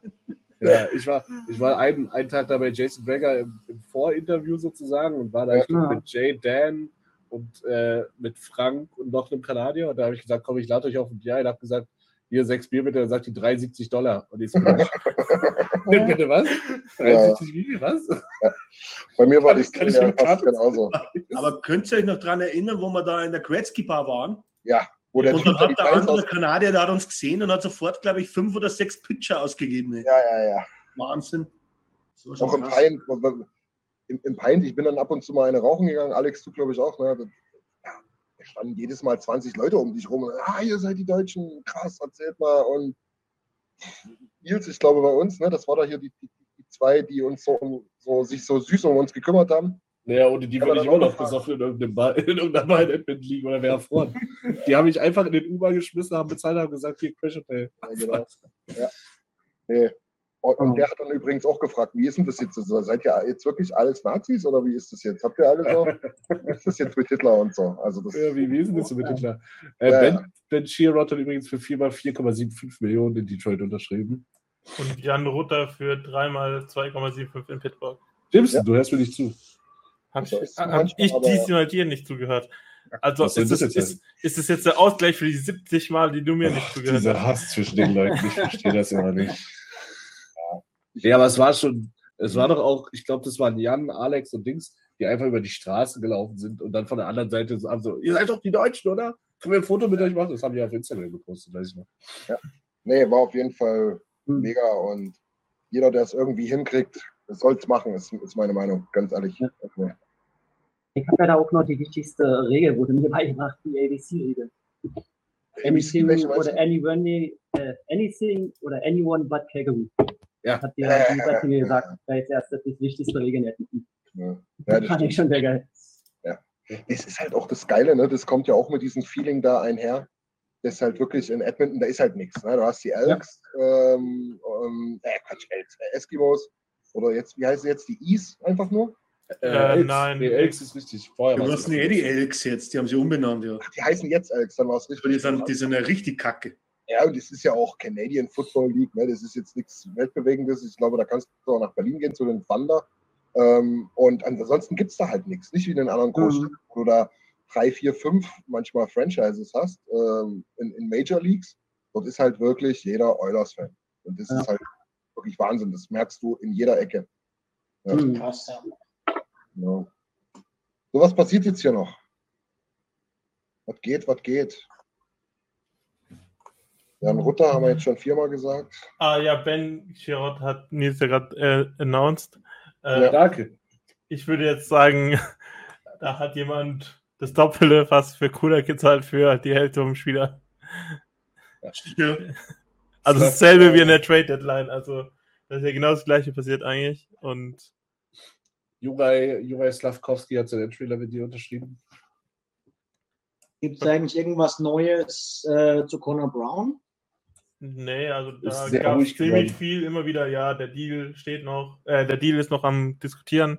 Ja, ich war, ich war einen, einen Tag da bei Jason Breger im, im Vorinterview sozusagen und war da ja. mit Jay, Dan und äh, mit Frank und noch einem Kanadier. Und da habe ich gesagt, komm, ich lade euch auf ein Bier. Ich habe gesagt, hier sechs Bier bitte, dann sagt die 73 Dollar. Und ich so, bitte was? 73 ja. wie? Was? Ja. Bei mir war das ja fast genauso. Aber könnt ihr euch noch daran erinnern, wo wir da in der Gretzky Bar waren? Ja. Wo der und dann hat der andere Kanadier, der hat uns gesehen und hat sofort, glaube ich, fünf oder sechs Pitcher ausgegeben. Ja, ja, ja. Wahnsinn. Auch im Pint, im, im Pint, ich bin dann ab und zu mal eine rauchen gegangen, Alex, du glaube ich auch, ne? Da standen jedes Mal 20 Leute um dich rum. Und, ah, ihr seid die Deutschen, krass, erzählt mal. Und Nils, ich glaube bei uns, ne, das war da hier die, die, die zwei, die uns so, so, sich so süß um uns gekümmert haben. Naja, ohne die würde ich auch noch besoffen in irgendeinem Bar, in irgendeiner Bar in Edmonton liegen oder wer erfroren. die haben mich einfach in den U-Bahn geschmissen, haben bezahlt, haben gesagt, hier, Crash Hotel. Ja, genau. ja. Nee, und der hat dann übrigens auch gefragt, wie ist denn das jetzt? Seid ihr jetzt wirklich alles Nazis oder wie ist das jetzt? Habt ihr alle so? wie ist das jetzt mit Hitler und so? Also das, ja, wie, wie ist denn das so mit Hitler? Äh, ja, ben, ben Shearrott hat übrigens für 4x4,75 Millionen in Detroit unterschrieben. Und Jan Rutter für 3x2,75 in Pittsburgh. Stimmst ja. du? hörst mir nicht zu. Habe ich, hab ich diesmal dir nicht zugehört. Also ist das, ist, ist, ist das jetzt der Ausgleich für die 70 Mal, die du mir nicht zugehört hast? Dieser Hass zwischen den Leuten, ich verstehe das immer nicht. Ja, aber es war schon, es war doch auch, ich glaube, das waren Jan, Alex und Dings, die einfach über die Straße gelaufen sind und dann von der anderen Seite so, also, ihr seid doch die Deutschen, oder? Können wir ein Foto mit euch machen? Das haben die auf Instagram gepostet, weiß ich noch. Ja. Nee, war auf jeden Fall hm. mega und jeder, der es irgendwie hinkriegt, soll es machen, ist, ist meine Meinung, ganz ehrlich. Ja. Okay. Ich habe ja da auch noch die wichtigste Regel, wurde mir beigebracht, die ABC-Regel. Anything oder anyone, uh, anything oder anyone but Calgary. Ja. Hat die halt äh, mir gesagt, da jetzt erst das wichtigste Regeln hätten. Ja. ja das fand ich schon sehr geil. Ja. Es ist halt auch das Geile, ne? Das kommt ja auch mit diesem Feeling da einher. Das ist halt wirklich in Edmonton, da ist halt nichts. Ne? Du hast die Elks, ja. ähm, ähm, äh, Quatsch, Elks, äh, Eskimos, oder jetzt, wie heißt jetzt, die Is einfach nur? Äh, äh, nein, die Elks ist richtig. Vorher du hast eh die Elks jetzt, die haben sie umbenannt, ja. Ach, die heißen jetzt Elks, dann war es richtig. Die sind, die sind ja richtig kacke. Ja, und das ist ja auch Canadian Football League, ne? das ist jetzt nichts Weltbewegendes. Ich glaube, da kannst du auch nach Berlin gehen zu den Thunder. Ähm, und ansonsten gibt es da halt nichts. Nicht wie in den anderen Großstädten, mhm. wo du da drei, vier, fünf manchmal Franchises hast ähm, in, in, Major Leagues. dort ist halt wirklich jeder Oilers-Fan. Und das Ja. ist halt wirklich Wahnsinn. Das merkst du in jeder Ecke. Ja. Hm, krass, ja. Ja. So was passiert jetzt hier noch? Was geht, was geht? Jan Rutter haben wir jetzt schon viermal gesagt. Ah ja, Ben Chirot hat Nils ja gerade äh, announced. Äh, Ja. Danke. Ich würde jetzt sagen, da hat jemand das Doppelte fast für Cooler gezahlt für die Hälfte vom Spieler. Ja. Also dasselbe wie in der Trade Deadline. Also das ist ja genau das gleiche passiert eigentlich. Und Juraj, Juraj Slavkovski hat sein Entry mit dir unterschrieben. Gibt es eigentlich irgendwas Neues äh, zu Conor Brown? Nee, also Ist da gab es ziemlich viel immer wieder, ja, der Deal steht noch, äh, der Deal ist noch am diskutieren.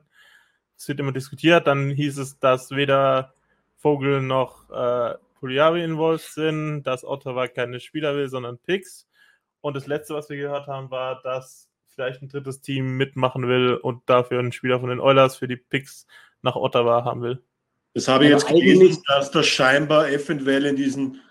Es wird immer diskutiert. Dann hieß es, dass weder Vogel noch äh, Puliari involviert sind, dass Ottawa keine Spieler will, sondern Picks. Und das letzte, was wir gehört haben, war, dass vielleicht ein drittes Team mitmachen will und dafür einen Spieler von den Oilers für die Picks nach Ottawa haben will. Das habe ich jetzt gelesen, dass da scheinbar eventuell in diesen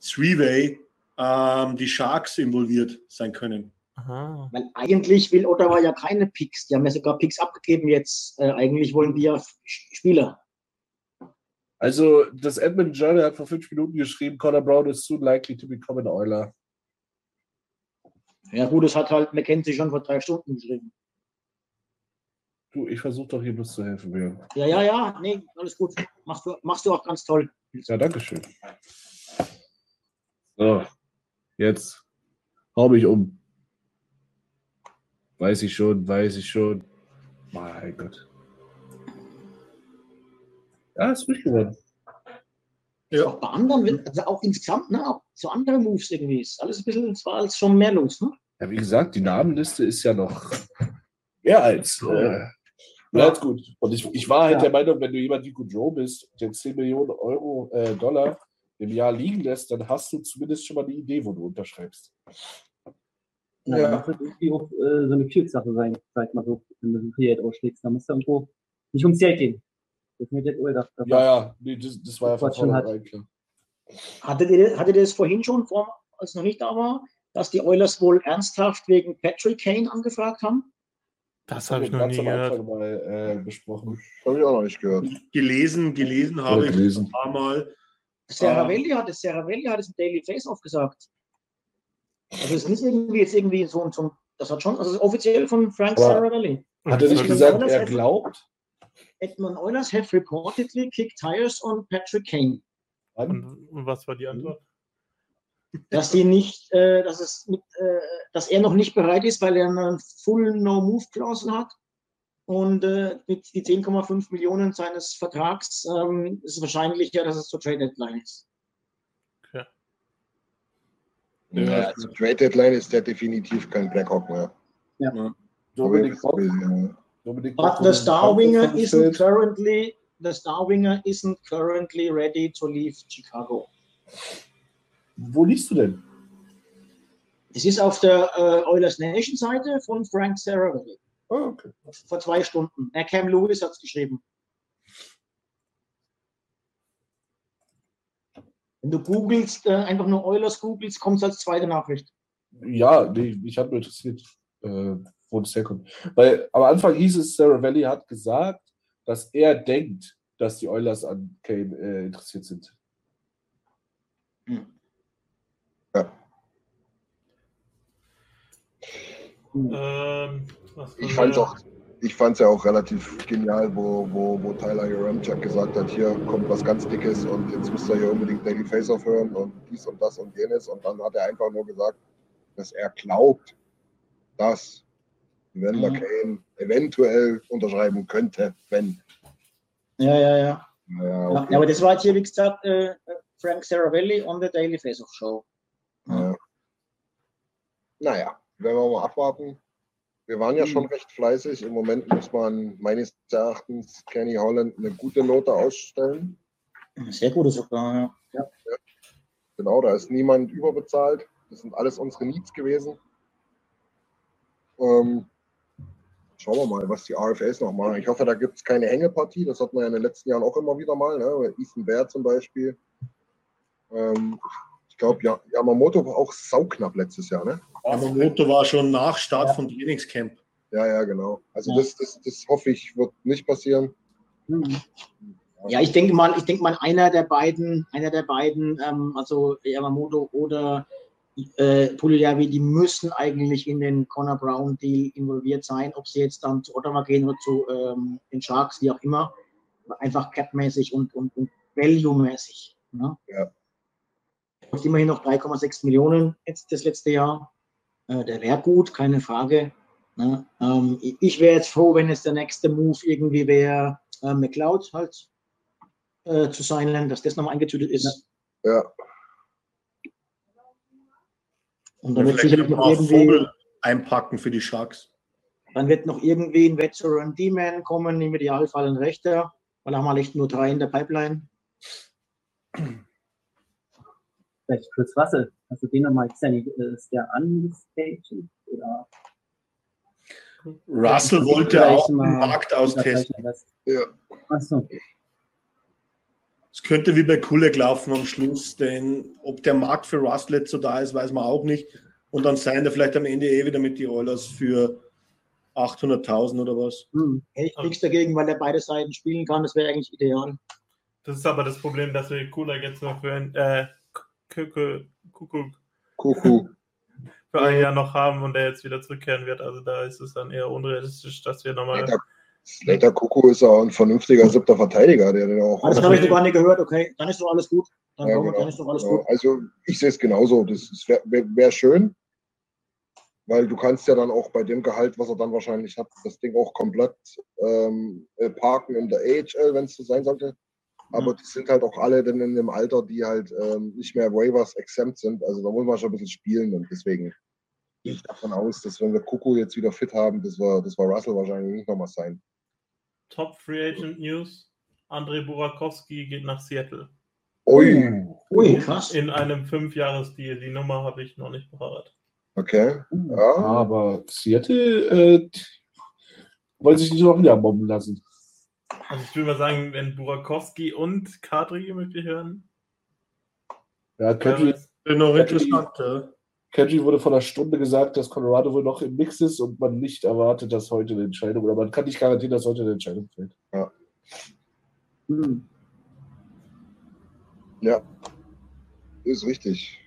Three-Way ähm, die Sharks involviert sein können. Aha. Weil eigentlich will Ottawa ja keine Picks. Die haben ja sogar Picks abgegeben jetzt. Äh, eigentlich wollen die ja Spieler. Also, das Edmund Journal hat vor fünf Minuten geschrieben, Connor Brown is soon likely to become an Oiler. Ja gut, das hat halt McKenzie schon vor drei Stunden geschrieben. Du, ich versuche doch hier bloß zu helfen, Björn. Ja, ja, ja, nee, alles gut. Machst du, machst du auch ganz toll. Ja, danke schön. So, jetzt hau mich um. Weiß ich schon, weiß ich schon. Mein Gott. Ja, ist ruhig geworden. Auch bei anderen, also auch insgesamt, ne, auch so andere Moves irgendwie. Ist alles ein bisschen, es war alles schon mehr los, ne? Ja, wie gesagt, die Namenliste ist ja noch mehr als, äh, mehr als gut. Und ich, ich war halt Ja. der Meinung, wenn du jemand wie Goudreau bist, der 10 Millionen Euro, äh, Dollar im Jahr liegen lässt, dann hast du zumindest schon mal eine Idee, wo du unterschreibst. Ja, Ja. Das wird irgendwie auch äh, so eine Glückssache sein, sag mal so, wenn du so viel Geld ausschlägst. Da musst du irgendwo nicht ums Geld gehen. Das mir das, das Ja, ja, nee, das, das war ja von vornherein klar. Hattet ihr, hattet ihr das vorhin schon, vor, als es noch nicht da war, dass die Oilers wohl ernsthaft wegen Patrick Kane angefragt haben? Das habe ich noch ganz nie am gehört. Anfang mal äh, besprochen. Habe ich auch noch nicht gehört. Gelesen, gelesen habe ich gelesen. ein paar Mal. Seravelli hat es, Seravelli hat es im Daily Face aufgesagt. Also es ist nicht irgendwie jetzt irgendwie so ein, so das hat schon, also offiziell von Frank Aber- Seravelli. Hat er nicht gesagt, er glaubt? Edmund Oilers have reportedly kicked tires on Patrick Kane. An? Und, und was war die Antwort? Dass die nicht, äh, dass es mit, äh, dass er noch nicht bereit ist, weil er eine Full No-Move-Klausel hat. Und äh, mit die 10,5 Millionen seines Vertrags ähm, ist es wahrscheinlicher, dass es zur Trade Deadline ist. Ja, also Trade Deadline ist der definitiv kein Blackhawk mehr. Dominik Aber Bock. jetzt- ja. Dominik But Bock the wurde star winger vorgestellt. isn't currently the star winger isn't currently ready to leave Chicago. Wo liegst du denn? Das ist auf der äh, Oilers Nation Seite von Frank Seravalli Ah, okay. vor zwei Stunden. Äh, Cam Lewis hat es geschrieben. Wenn du googelst, äh, einfach nur Oilers googelst, kommt es als zweite Nachricht. Ja, nee, mich hat nur interessiert, äh, wo das herkommt. Weil am Anfang hieß es, Sarah Valley hat gesagt, dass er denkt, dass die Oilers an Kane äh, interessiert sind. Ähm, was Ich wir- auch, ich fand's ja auch relativ genial, wo, wo, wo Tyler Jaremchuk gesagt hat, hier kommt was ganz Dickes und jetzt müsst ihr hier unbedingt Daily Face aufhören und dies und das und jenes. Und dann hat er einfach nur gesagt, dass er glaubt, dass Evander Mhm. Kane eventuell unterschreiben könnte, wenn. Ja, ja, ja. Naja, Ja, okay. aber das war jetzt hier, wie gesagt, äh, Frank Seravalli on the Daily Face Off Show. Ja. Naja, werden wir mal abwarten. Wir waren ja schon recht fleißig. Im Moment muss man meines Erachtens Kenny Holland eine gute Note ausstellen. Sehr gute sogar, ja. Genau, da ist niemand überbezahlt. Das sind alles unsere Needs gewesen. Ähm, schauen wir mal, was die RFAs noch machen. Ich hoffe, da gibt es keine Hängepartie. Das hat man ja in den letzten Jahren auch immer wieder mal. Ne? Ethan Bear zum Beispiel. Ähm, glaube, ja, Yamamoto war auch sauknapp letztes Jahr, ne? Yamamoto war schon nach Start ja. von Trainingscamp. Ja, ja, genau. Also ja. Das, das, das hoffe ich, wird nicht passieren. Mhm. Ja, ich denke mal, ich denke mal, einer der beiden, einer der beiden, ähm, also Yamamoto oder äh, Puliavi, die müssen eigentlich in den Connor Brown Deal involviert sein, ob sie jetzt dann zu Ottawa gehen oder zu ähm, den Sharks, wie auch immer, einfach capmäßig und, und, und value-mäßig. Ne? Ja. Immerhin noch 3,6 Millionen jetzt das letzte Jahr. Äh, der wäre gut, keine Frage. Ne? Ähm, ich wäre jetzt froh, wenn es der nächste Move irgendwie wäre, äh, McLeod halt äh, zu sein, dass das nochmal eingetütet ist. Ja. Und dann ja, wird sicherlich noch irgendwie Vogel einpacken für die Sharks. Dann wird noch irgendwie ein Veteran D-Man kommen, im Idealfall ein Rechter, weil haben wir nicht nur drei in der Pipeline. Vielleicht Chris Russell, hast du den nochmal gesehen? Ist der ungestaged? Oder? Russell wollte auch den Markt austesten. Ja. Achso. Es könnte wie bei Kulek laufen am Schluss, denn ob der Markt für Russell jetzt so da ist, weiß man auch nicht. Und dann seien da vielleicht am Ende eh wieder mit die Oilers für 800.000 oder was. Hm. Ich nichts dagegen, weil er beide Seiten spielen kann. Das wäre eigentlich ideal. Das ist aber das Problem, dass wir Kulek jetzt nur für ein äh, Kuckuck Kuckuck für ein Jahr noch haben und der jetzt wieder zurückkehren wird. Also da ist es dann eher unrealistisch, dass wir nochmal. Slater Kuku ist auch ein vernünftiger siebter Verteidiger, der den auch. Das habe ich gar nicht gehört, okay. Dann ist doch alles gut. Dann, ja, genau. dann ist doch alles gut. Also ich sehe es genauso. Das wäre wär schön, weil du kannst ja dann auch bei dem Gehalt, was er dann wahrscheinlich hat, das Ding auch komplett ähm, äh, parken in der AHL, wenn es so sein sollte. Aber mhm. die sind halt auch alle dann in dem Alter, die halt ähm, nicht mehr Waivers exempt sind. Also da muss man schon ein bisschen spielen und deswegen gehe ich davon aus, dass wenn wir Kuku jetzt wieder fit haben, das war, das war Russell wahrscheinlich nicht nochmal sein. Top Free Agent News. André Burakowski geht nach Seattle. Ui. Ui, krass. In einem Fünfjahres-Deal. Die Nummer habe ich noch nicht parat. Okay. Ja. Aber Seattle äh, wollen sich nicht noch wieder bomben lassen. Also ich würde mal sagen, wenn Burakowski und Kadri möchte hören. Ja, Kadri. Ja. Kadri wurde vor einer Stunde gesagt, dass Colorado wohl noch im Mix ist und man nicht erwartet, dass heute eine Entscheidung, oder man kann nicht garantieren, dass heute eine Entscheidung fällt. Ja. Hm. Ja, ist richtig.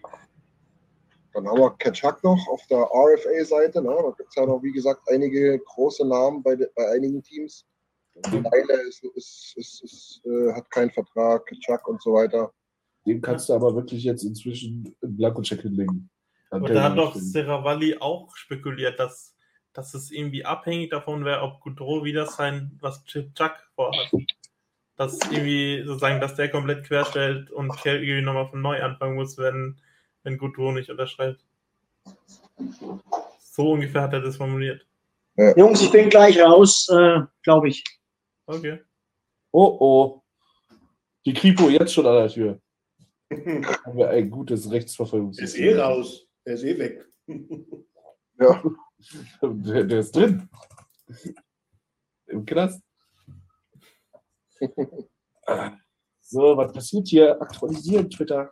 Dann haben wir Ketchuk noch auf der RFA-Seite. Ne? Da gibt es ja noch, wie gesagt, einige große Namen bei, de, bei einigen Teams. Weile ist, ist, ist, ist äh, hat keinen Vertrag, Chuck und so weiter. Den kannst du aber wirklich jetzt inzwischen in Blanko-Check hinlegen. Und da hat doch Seravalli auch spekuliert, dass, dass es irgendwie abhängig davon wäre, ob Goudreau wieder sein, was Chuck vorhat. Dass irgendwie sozusagen, dass der komplett querstellt und Kelly nochmal von neu anfangen muss, wenn, wenn Goudreau nicht unterschreibt. So ungefähr hat er das formuliert. Ja. Jungs, ich bin gleich raus, äh, glaube ich. Okay. Oh oh. Die Kripo jetzt schon an der Tür. Haben wir ein gutes Rechtsverfolgungssystem. Er ist eh raus. Er ist eh weg. ja. Der, der, ist drin. Im Knast. so, was passiert hier? Aktualisieren Twitter.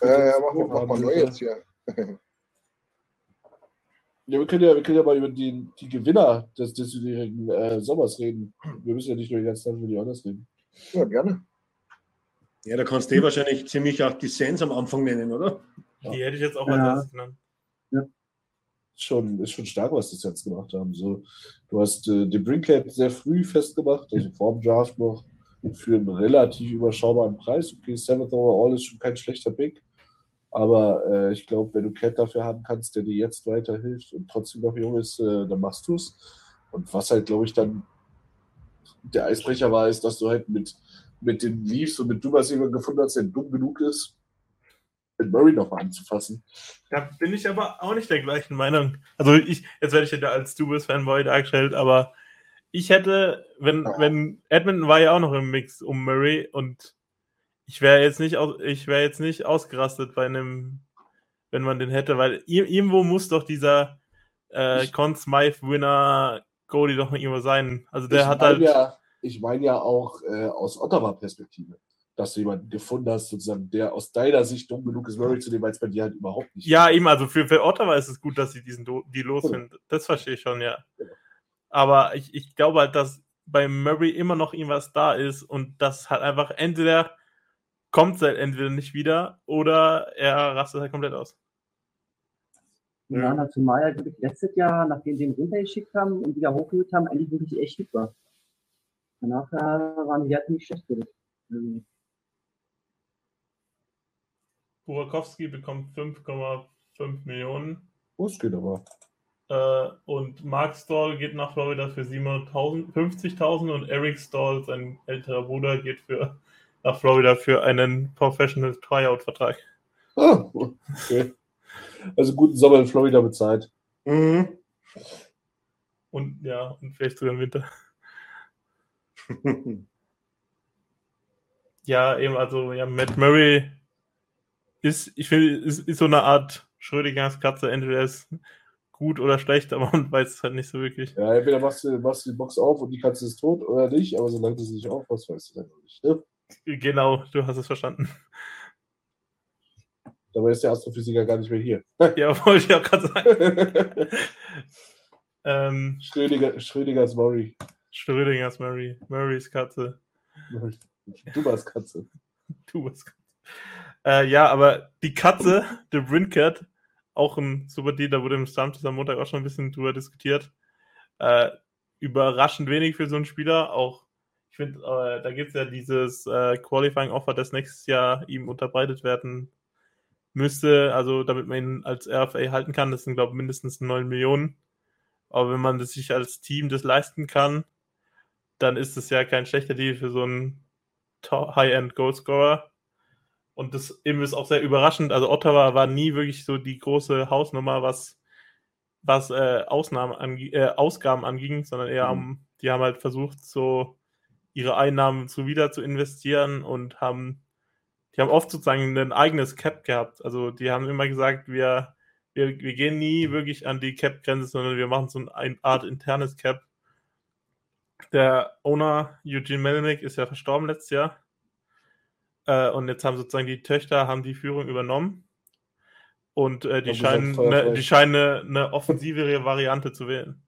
Ja, ja, mach, mach mal neu jetzt hier. Ja, wir können ja, wir können ja mal über die, die Gewinner des diesjährigen äh, Sommers reden. Wir müssen ja nicht nur die ganze Zeit über die Oilers reden. Ja, gerne. Ja, da kannst du eh wahrscheinlich ziemlich auch die Sens am Anfang nennen, oder? Die hätte ich jetzt auch als erstes genannt. Ja. Schon, ist schon stark, was die Sens gemacht haben. So, du hast äh, den Brinkhead sehr früh festgemacht, also vor dem Draft noch, für einen relativ überschaubaren Preis. Okay, Seventh Overall ist schon kein schlechter Pick. Aber äh, ich glaube, wenn du Cat dafür haben kannst, der dir jetzt weiterhilft und trotzdem noch jung ist, äh, dann machst du es. Und was halt, glaube ich, dann der Eisbrecher war, ist, dass du halt mit, mit den Leafs und mit Dubas jemanden gefunden hast, der dumm genug ist, mit Murray nochmal anzufassen. Da bin ich aber auch nicht der gleichen Meinung. Also ich, jetzt werde ich ja als Dubas-Fanboy dargestellt, aber ich hätte, wenn, wenn Edmonton war ja auch noch im Mix um Murray und ich wäre jetzt nicht ich wäre jetzt nicht ausgerastet bei einem, wenn man den hätte, weil irgendwo muss doch dieser äh, Conn Smythe Winner Goalie doch irgendwo sein. Also der hat halt. Ja, ich meine ja auch äh, aus Ottawa-Perspektive. dass du jemanden gefunden hast, sozusagen, der aus deiner Sicht dumm genug ist, Murray zu nehmen, weil es bei dir halt überhaupt nicht Ja, eben, also für, für Ottawa ist es gut, dass sie diesen die losfinden. Das verstehe ich schon, ja. Aber ich, ich glaube halt, dass bei Murray immer noch irgendwas da ist und das halt einfach entweder kommt es halt entweder nicht wieder oder er rastet halt komplett aus. Ja, na, zumal ja, glaube ich, letztes Jahr, nachdem sie ihn runtergeschickt haben und wieder hochgeholt haben, eigentlich wirklich echt gut war. Danach äh, waren die Werte nicht schlecht für dich. Also, Burakowski bekommt 5,5 Millionen. Das geht aber. Äh, und Mark Stall geht nach Florida für 750.000 und Eric Stall, sein älterer Bruder, geht für, nach Florida für einen Professional Tryout-Vertrag. Ah, okay. Also guten Sommer in Florida bezahlt. Mhm. Und ja, und vielleicht sogar im Winter. ja, eben, also ja, Matt Murray ist, ich finde, ist, ist so eine Art Schrödingers Katze, entweder ist gut oder schlecht, aber man weiß es halt nicht so wirklich. Ja, entweder machst du, machst du die Box auf und die Katze ist tot oder nicht, aber solange du sie nicht aufmachst, weißt du dann noch nicht. Ne? Genau, du hast es verstanden. Dabei ist der Astrophysiker gar nicht mehr hier. Ja, wollte ich auch gerade sagen. ähm, Schrödinger, Schrödingers Murray. Schrödingers Murray. Murrays Katze. Du warst Katze. Du warst Katze. Äh, ja, aber die Katze, der Brincat, auch ein super Deal, da wurde im Stammtisch am Montag auch schon ein bisschen drüber diskutiert. Äh, überraschend wenig für so einen Spieler. Auch, finde, äh, da gibt es ja dieses äh, Qualifying-Offer, das nächstes Jahr ihm unterbreitet werden müsste. Also, damit man ihn als RFA halten kann, das sind, glaube ich, mindestens 9 Millionen. Aber wenn man das sich als Team das leisten kann, dann ist es ja kein schlechter Deal für so einen High-End-Goalscorer. Und das eben ist auch sehr überraschend. Also Ottawa war nie wirklich so die große Hausnummer, was, was äh, Ausnahmen ange äh, Ausgaben anging, sondern eher mhm. um, die haben halt versucht, so ihre Einnahmen zu wieder zu investieren und haben, die haben oft sozusagen ein eigenes Cap gehabt. Also die haben immer gesagt, wir, wir, wir gehen nie wirklich an die Cap-Grenze, sondern wir machen so eine Art internes Cap. Der Owner Eugene Melnick ist ja verstorben letztes Jahr. Äh, und jetzt haben sozusagen die Töchter haben die Führung übernommen. Und äh, die, scheinen ne, die scheinen eine, eine offensivere Variante zu wählen.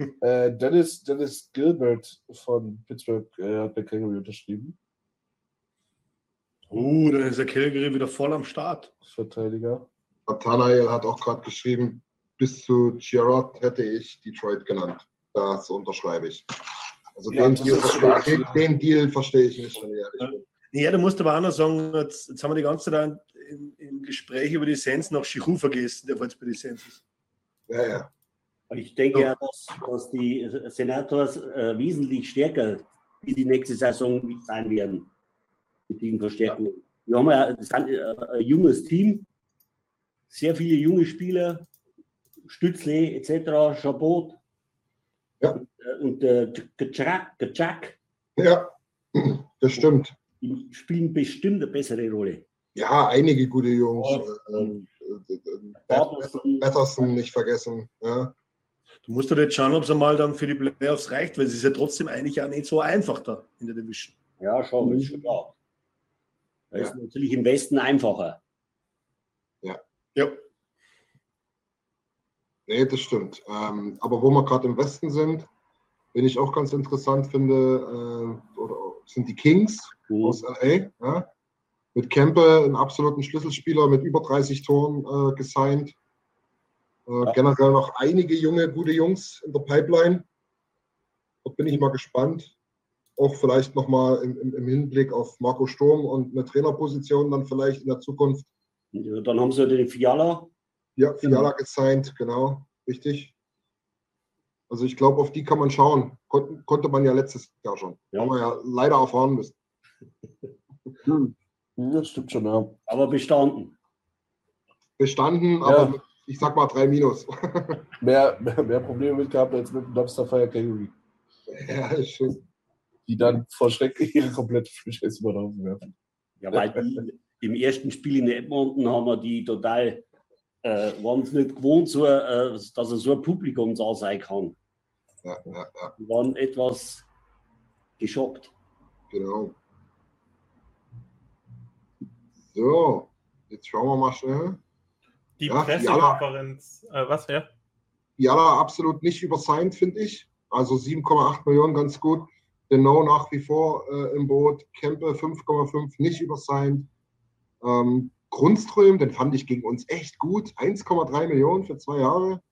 Äh, Dennis, Dennis Gilbert von Pittsburgh äh, hat bei Calgary unterschrieben. Uh, dann ist der Calgary wieder voll am Start. Verteidiger. Nathanael hat auch gerade geschrieben, bis zu Gerard hätte ich Detroit genannt. Das unterschreibe ich. Also ja, den, Deal verstehe, den, den, Deal verstehe ich nicht, wenn ich ehrlich bin. Ja, du musst aber auch noch sagen, jetzt, jetzt haben wir die ganze Zeit im, im Gespräch über die Sens nach Chichu vergessen, der jetzt bei den Sens ist. Ja, ja. Ich denke ja, dass, dass die Senators äh, wesentlich stärker wie die nächste Saison sein werden mit den Verstärkungen. Wir haben ja ein, äh, ein junges Team, sehr viele junge Spieler, Stützle etc., Chabot ja. und, äh, äh, Jack. Ja, das stimmt die spielen bestimmt eine bessere Rolle. Ja, einige gute Jungs. Ja. Äh, äh, Patterson nicht vergessen. Ja. Du musst doch jetzt schauen, ob es einmal dann für die Playoffs reicht, weil es ist ja trotzdem eigentlich ja nicht so einfach da in der Division. Ja, schon, ist schon klar. Das ja. ist natürlich im Westen einfacher. Ja. Ja. Nee, das stimmt. Ähm, aber wo wir gerade im Westen sind, wen ich auch ganz interessant finde, äh, oder, sind die Kings mhm. aus LA. Ja? Mit Kempe, einen absoluten Schlüsselspieler mit über 30 Toren äh, gesigned. Äh. Generell noch einige junge, gute Jungs in der Pipeline. Dort bin ich mal gespannt. Auch vielleicht nochmal im, im, im Hinblick auf Marco Sturm und eine Trainerposition dann vielleicht in der Zukunft. Ja, dann haben sie den Fiala. Ja, Fiala genau. gesigned, genau, richtig. Also ich glaube, auf die kann man schauen. Kon konnte man ja letztes Jahr schon. Ja. Haben wir ja leider erfahren müssen. Hm. Das stimmt schon, ja. Aber bestanden. Bestanden, ja. aber ich sag mal drei Minus. mehr, mehr, mehr, Probleme mit gehabt als mit dem Dumpster Fire Kangaroo. Ja, ist schön. Die dann vor Schreck ihre komplette Franchise über den werfen. Ja, weil die, im ersten Spiel in Edmonton haben wir die total, äh, waren es nicht gewohnt, so, äh, dass er so ein Publikum da sein kann ja, ja, ja. waren etwas geschockt. Genau. So, jetzt schauen wir mal schnell. Die Ja, Pressekonferenz, äh, was, ja? Fiala absolut nicht übersigned, finde ich. Also 7,8 Millionen ganz gut. Deno nach wie vor äh, im Boot. Kempe 5,5 nicht übersigned. Ähm, Grundström, den fand ich gegen uns echt gut. 1,3 Millionen für zwei Jahre.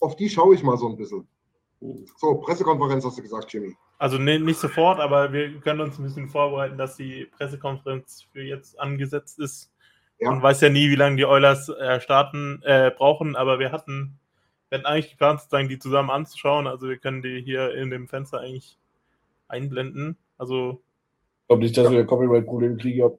Auf die schaue ich mal so ein bisschen. So, Pressekonferenz hast du gesagt, Jimmy. Also ne, nicht sofort, aber wir können uns ein bisschen vorbereiten, dass die Pressekonferenz für jetzt angesetzt ist. Ja. Man weiß ja nie, wie lange die Oilers äh, starten, äh, brauchen, aber wir hatten, wir hatten eigentlich geplant, sozusagen die zusammen anzuschauen. Also wir können die hier in dem Fenster eigentlich einblenden. Also Ich glaube nicht, dass wir Copyright-Probleme kriegen. Ja,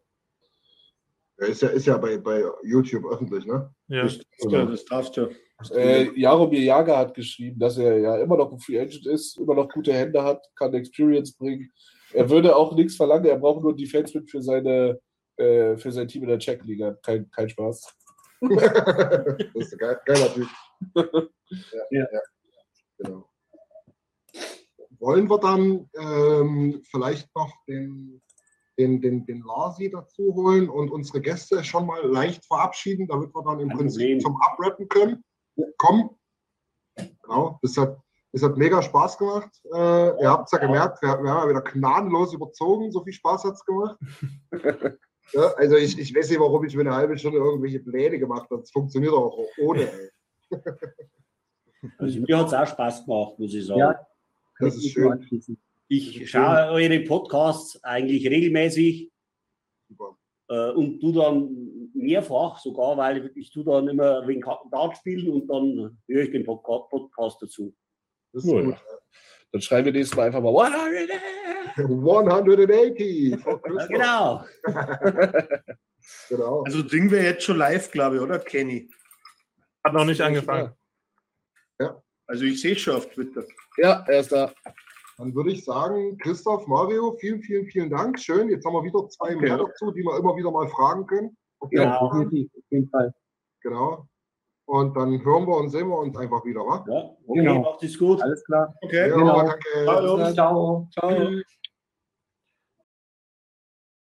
Ist ja, ist ja bei, bei YouTube öffentlich, ne? ja. Das, ja, das darfst du. Äh, Jaromir Jager hat geschrieben, dass er ja immer noch ein Free Agent ist, immer noch gute Hände hat, kann Experience bringen. Er würde auch nichts verlangen, er braucht nur Defenseman für seine äh, für sein Team in der Checkliga. Kein, kein Spaß. das ist ein geil, geiler Typ. Ja, Ja. ja. Genau. Wollen wir dann ähm, vielleicht noch den, den, den, den Larsi dazu holen und unsere Gäste schon mal leicht verabschieden, damit wir dann im Kein Prinzip Problem. zum Abrappen können? Komm. Genau, das hat, das hat mega Spaß gemacht. Äh, ihr habt es ja gemerkt, wir, wir haben ja wieder gnadenlos überzogen. So viel Spaß hat es gemacht. ja, also ich, ich weiß nicht, warum ich mir eine halbe Stunde irgendwelche Pläne gemacht habe. Das funktioniert auch ohne. Also mir hat es auch Spaß gemacht, muss ich sagen. Ja, Das ich ist schön. Ich schaue eure Podcasts eigentlich regelmäßig Super. äh, und tu dann mehrfach sogar, weil ich tu dann immer wegen Dart spielen und dann höre ich den Podca Podcast dazu. Das ist Cool. gut. Dann schreiben wir nächstes Mal einfach mal 100. 180. Frau Ja, Christoph. genau. genau. Also Ding wäre jetzt schon live, glaube ich, oder Kenny? Hat noch nicht angefangen. Also ich sehe schon auf Twitter. Ja, er ist da. Dann würde ich sagen, Christoph, Mario, vielen, vielen, vielen Dank. Schön. Jetzt haben wir wieder zwei Okay. mehr dazu, die wir immer wieder mal fragen können. wir Ja. auf jeden Fall. Genau. Und dann hören wir und sehen wir uns einfach wieder, wa? Ja, okay, Genau. macht es gut. Alles klar. Okay. Ja, genau. danke. Hallo. Ciao. Ciao. Tschüss.